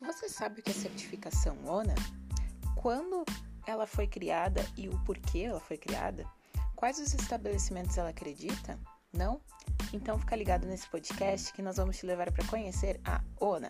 Você sabe o que é certificação ONA? Quando ela foi criada e o porquê ela foi criada? Quais os estabelecimentos ela acredita? Não? Então fica ligado nesse podcast que nós vamos te levar para conhecer a ONA.